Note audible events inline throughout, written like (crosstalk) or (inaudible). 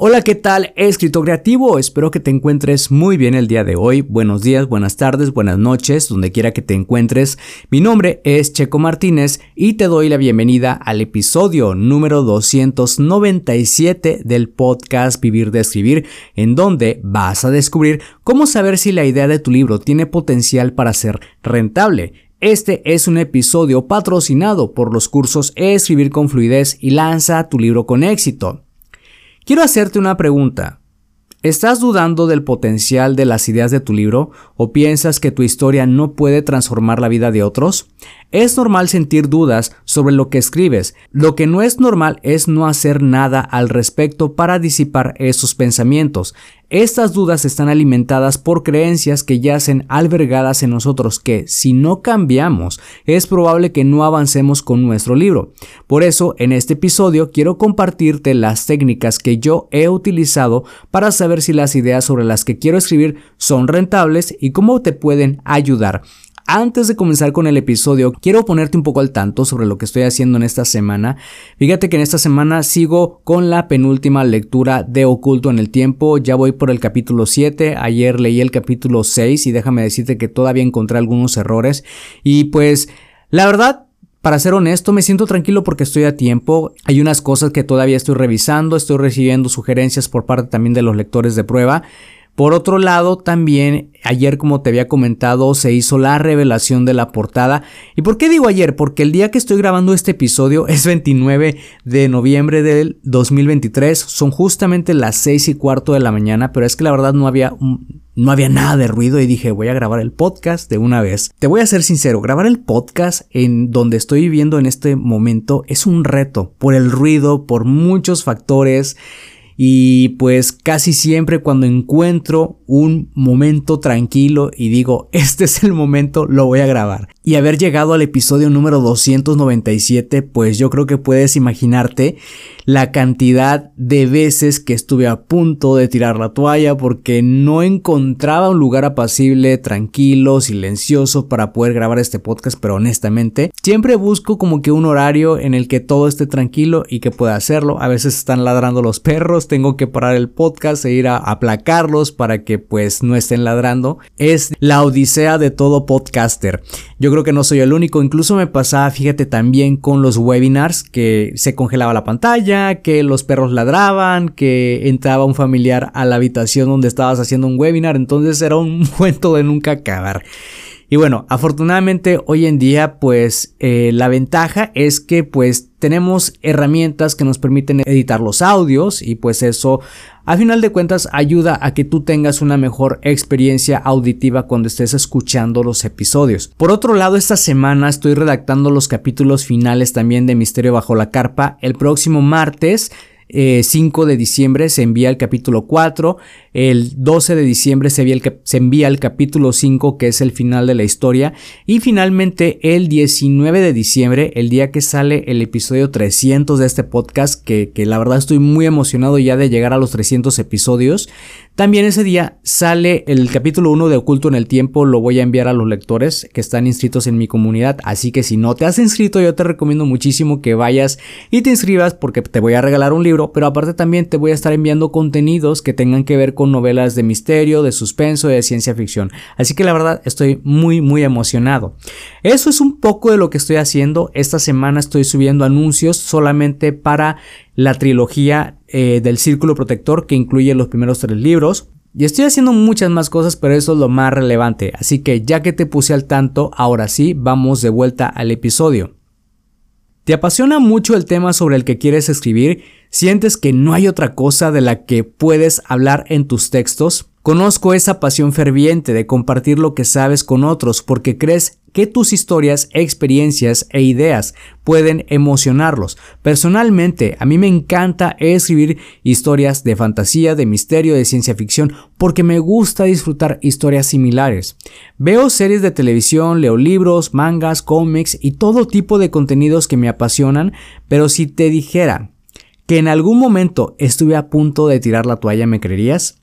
Hola, ¿qué tal? Escritor creativo, espero que te encuentres muy bien el día de hoy. Buenos días, buenas tardes, buenas noches, donde quiera que te encuentres. Mi nombre es Checo Martínez y te doy la bienvenida al episodio número 297 del podcast Vivir de Escribir, en donde vas a descubrir cómo saber si la idea de tu libro tiene potencial para ser rentable este es un episodio patrocinado por los cursos Escribir con fluidez y lanza tu libro con éxito. Quiero hacerte una pregunta. ¿Estás dudando del potencial de las ideas de tu libro o piensas que tu historia no puede transformar la vida de otros? Es normal sentir dudas sobre lo que escribes. Lo que no es normal es no hacer nada al respecto para disipar esos pensamientos. Estas dudas están alimentadas por creencias que yacen albergadas en nosotros que, si no cambiamos, es probable que no avancemos con nuestro libro. Por eso, en este episodio quiero compartirte las técnicas que yo he utilizado para saber si las ideas sobre las que quiero escribir son rentables y cómo te pueden ayudar. Antes de comenzar con el episodio, quiero ponerte un poco al tanto sobre lo que estoy haciendo en esta semana. Fíjate que en esta semana sigo con la penúltima lectura de Oculto en el Tiempo. Ya voy por el capítulo 7. Ayer leí el capítulo 6 y déjame decirte que todavía encontré algunos errores. Y pues, la verdad, para ser honesto, me siento tranquilo porque estoy a tiempo. Hay unas cosas que todavía estoy revisando, estoy recibiendo sugerencias por parte también de los lectores de prueba. Por otro lado, también ayer, como te había comentado, se hizo la revelación de la portada. ¿Y por qué digo ayer? Porque el día que estoy grabando este episodio es 29 de noviembre del 2023. Son justamente las 6 y cuarto de la mañana, pero es que la verdad no había, no había nada de ruido y dije voy a grabar el podcast de una vez. Te voy a ser sincero, grabar el podcast en donde estoy viviendo en este momento es un reto por el ruido, por muchos factores y pues casi siempre cuando encuentro un momento tranquilo y digo, (laughs) este es el momento, lo voy a grabar. Y haber llegado al episodio número 297, pues yo creo que puedes imaginarte la cantidad de veces que estuve a punto de tirar la toalla porque no encontraba un lugar apacible, tranquilo, silencioso para poder grabar este podcast, pero honestamente siempre busco como que un horario en el que todo esté tranquilo y que pueda hacerlo. A veces están ladrando los perros, tengo que parar el podcast e ir a aplacarlos para que pues no estén ladrando. Es la odisea de todo podcaster. Yo creo que no soy el único, incluso me pasaba, fíjate también con los webinars que se congelaba la pantalla que los perros ladraban, que entraba un familiar a la habitación donde estabas haciendo un webinar, entonces era un (laughs) cuento de nunca acabar. Y bueno, afortunadamente hoy en día pues eh, la ventaja es que pues tenemos herramientas que nos permiten editar los audios y pues eso a final de cuentas ayuda a que tú tengas una mejor experiencia auditiva cuando estés escuchando los episodios. Por otro lado, esta semana estoy redactando los capítulos finales también de Misterio bajo la carpa. El próximo martes 5 eh, de diciembre se envía el capítulo 4, el 12 de diciembre se envía, el, se envía el capítulo 5 que es el final de la historia y finalmente el 19 de diciembre, el día que sale el episodio 300 de este podcast, que, que la verdad estoy muy emocionado ya de llegar a los 300 episodios, también ese día sale el capítulo 1 de Oculto en el Tiempo, lo voy a enviar a los lectores que están inscritos en mi comunidad, así que si no te has inscrito yo te recomiendo muchísimo que vayas y te inscribas porque te voy a regalar un libro, pero aparte también te voy a estar enviando contenidos que tengan que ver con novelas de misterio, de suspenso, de ciencia ficción. Así que la verdad estoy muy muy emocionado. Eso es un poco de lo que estoy haciendo. Esta semana estoy subiendo anuncios solamente para la trilogía eh, del Círculo Protector que incluye los primeros tres libros. Y estoy haciendo muchas más cosas, pero eso es lo más relevante. Así que ya que te puse al tanto, ahora sí, vamos de vuelta al episodio. ¿Te apasiona mucho el tema sobre el que quieres escribir? ¿Sientes que no hay otra cosa de la que puedes hablar en tus textos? Conozco esa pasión ferviente de compartir lo que sabes con otros porque crees que tus historias, experiencias e ideas pueden emocionarlos. Personalmente, a mí me encanta escribir historias de fantasía, de misterio, de ciencia ficción, porque me gusta disfrutar historias similares. Veo series de televisión, leo libros, mangas, cómics y todo tipo de contenidos que me apasionan, pero si te dijera que en algún momento estuve a punto de tirar la toalla, ¿me creerías?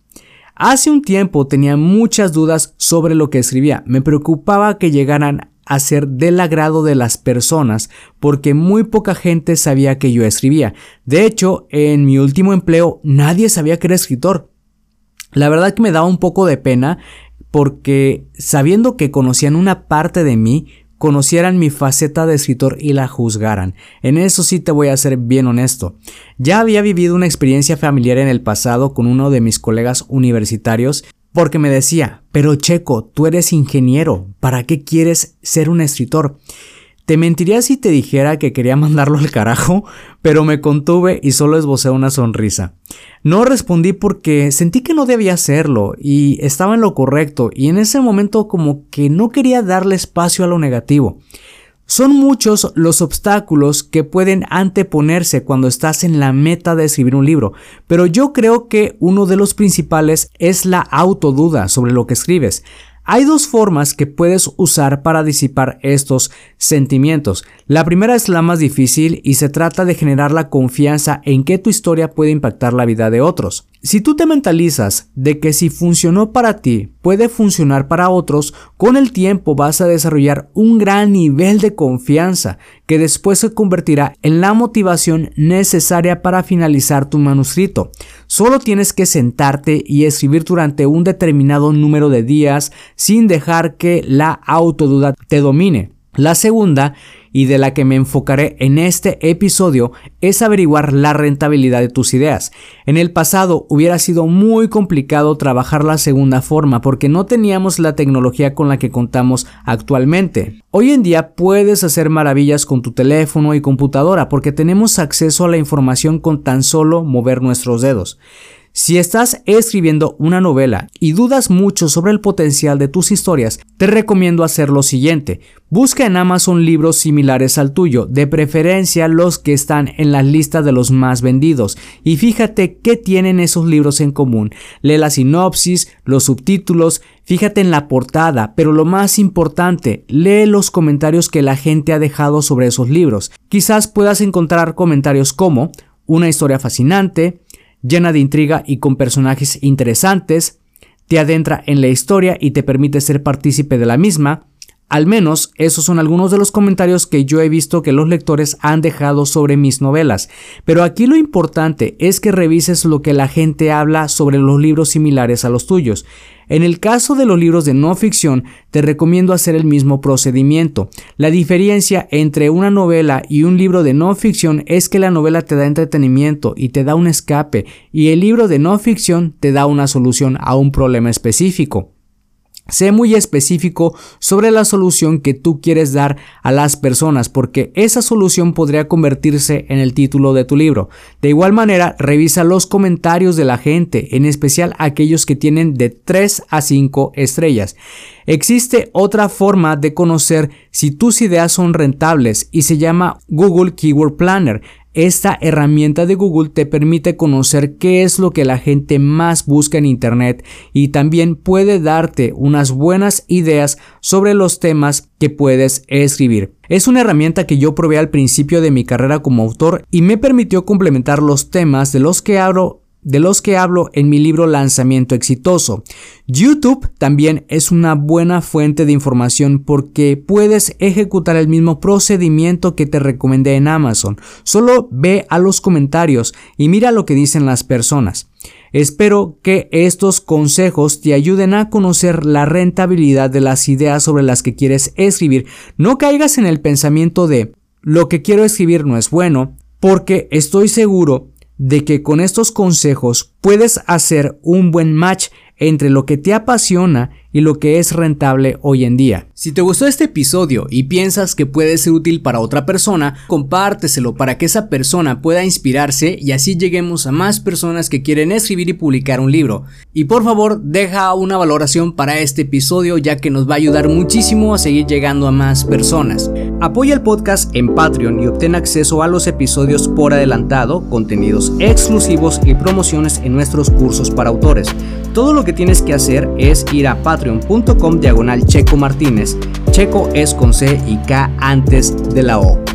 Hace un tiempo tenía muchas dudas sobre lo que escribía. Me preocupaba que llegaran a ser del agrado de las personas porque muy poca gente sabía que yo escribía. De hecho, en mi último empleo nadie sabía que era escritor. La verdad que me daba un poco de pena porque sabiendo que conocían una parte de mí, conocieran mi faceta de escritor y la juzgaran. En eso sí te voy a ser bien honesto. Ya había vivido una experiencia familiar en el pasado con uno de mis colegas universitarios porque me decía, pero Checo, tú eres ingeniero, ¿para qué quieres ser un escritor? Te mentiría si te dijera que quería mandarlo al carajo, pero me contuve y solo esbocé una sonrisa. No respondí porque sentí que no debía hacerlo y estaba en lo correcto y en ese momento como que no quería darle espacio a lo negativo. Son muchos los obstáculos que pueden anteponerse cuando estás en la meta de escribir un libro, pero yo creo que uno de los principales es la autoduda sobre lo que escribes. Hay dos formas que puedes usar para disipar estos sentimientos. La primera es la más difícil y se trata de generar la confianza en que tu historia puede impactar la vida de otros. Si tú te mentalizas de que si funcionó para ti, puede funcionar para otros, con el tiempo vas a desarrollar un gran nivel de confianza que después se convertirá en la motivación necesaria para finalizar tu manuscrito. Solo tienes que sentarte y escribir durante un determinado número de días sin dejar que la autoduda te domine. La segunda y de la que me enfocaré en este episodio es averiguar la rentabilidad de tus ideas. En el pasado hubiera sido muy complicado trabajar la segunda forma porque no teníamos la tecnología con la que contamos actualmente. Hoy en día puedes hacer maravillas con tu teléfono y computadora porque tenemos acceso a la información con tan solo mover nuestros dedos. Si estás escribiendo una novela y dudas mucho sobre el potencial de tus historias, te recomiendo hacer lo siguiente. Busca en Amazon libros similares al tuyo, de preferencia los que están en la lista de los más vendidos, y fíjate qué tienen esos libros en común. Lee la sinopsis, los subtítulos, fíjate en la portada, pero lo más importante, lee los comentarios que la gente ha dejado sobre esos libros. Quizás puedas encontrar comentarios como una historia fascinante, llena de intriga y con personajes interesantes, te adentra en la historia y te permite ser partícipe de la misma, al menos esos son algunos de los comentarios que yo he visto que los lectores han dejado sobre mis novelas. Pero aquí lo importante es que revises lo que la gente habla sobre los libros similares a los tuyos. En el caso de los libros de no ficción, te recomiendo hacer el mismo procedimiento. La diferencia entre una novela y un libro de no ficción es que la novela te da entretenimiento y te da un escape, y el libro de no ficción te da una solución a un problema específico. Sé muy específico sobre la solución que tú quieres dar a las personas porque esa solución podría convertirse en el título de tu libro. De igual manera, revisa los comentarios de la gente, en especial aquellos que tienen de 3 a 5 estrellas. Existe otra forma de conocer si tus ideas son rentables y se llama Google Keyword Planner. Esta herramienta de Google te permite conocer qué es lo que la gente más busca en Internet y también puede darte unas buenas ideas sobre los temas que puedes escribir. Es una herramienta que yo probé al principio de mi carrera como autor y me permitió complementar los temas de los que hablo de los que hablo en mi libro Lanzamiento Exitoso. YouTube también es una buena fuente de información porque puedes ejecutar el mismo procedimiento que te recomendé en Amazon. Solo ve a los comentarios y mira lo que dicen las personas. Espero que estos consejos te ayuden a conocer la rentabilidad de las ideas sobre las que quieres escribir. No caigas en el pensamiento de lo que quiero escribir no es bueno, porque estoy seguro de que con estos consejos puedes hacer un buen match entre lo que te apasiona y lo que es rentable hoy en día. Si te gustó este episodio y piensas que puede ser útil para otra persona, compárteselo para que esa persona pueda inspirarse y así lleguemos a más personas que quieren escribir y publicar un libro. Y por favor, deja una valoración para este episodio ya que nos va a ayudar muchísimo a seguir llegando a más personas. Apoya el podcast en Patreon y obtén acceso a los episodios por adelantado, contenidos exclusivos y promociones en nuestros cursos para autores. Todo lo que tienes que hacer es ir a patreon.com diagonal Checo Martínez. Checo es con C y K antes de la O.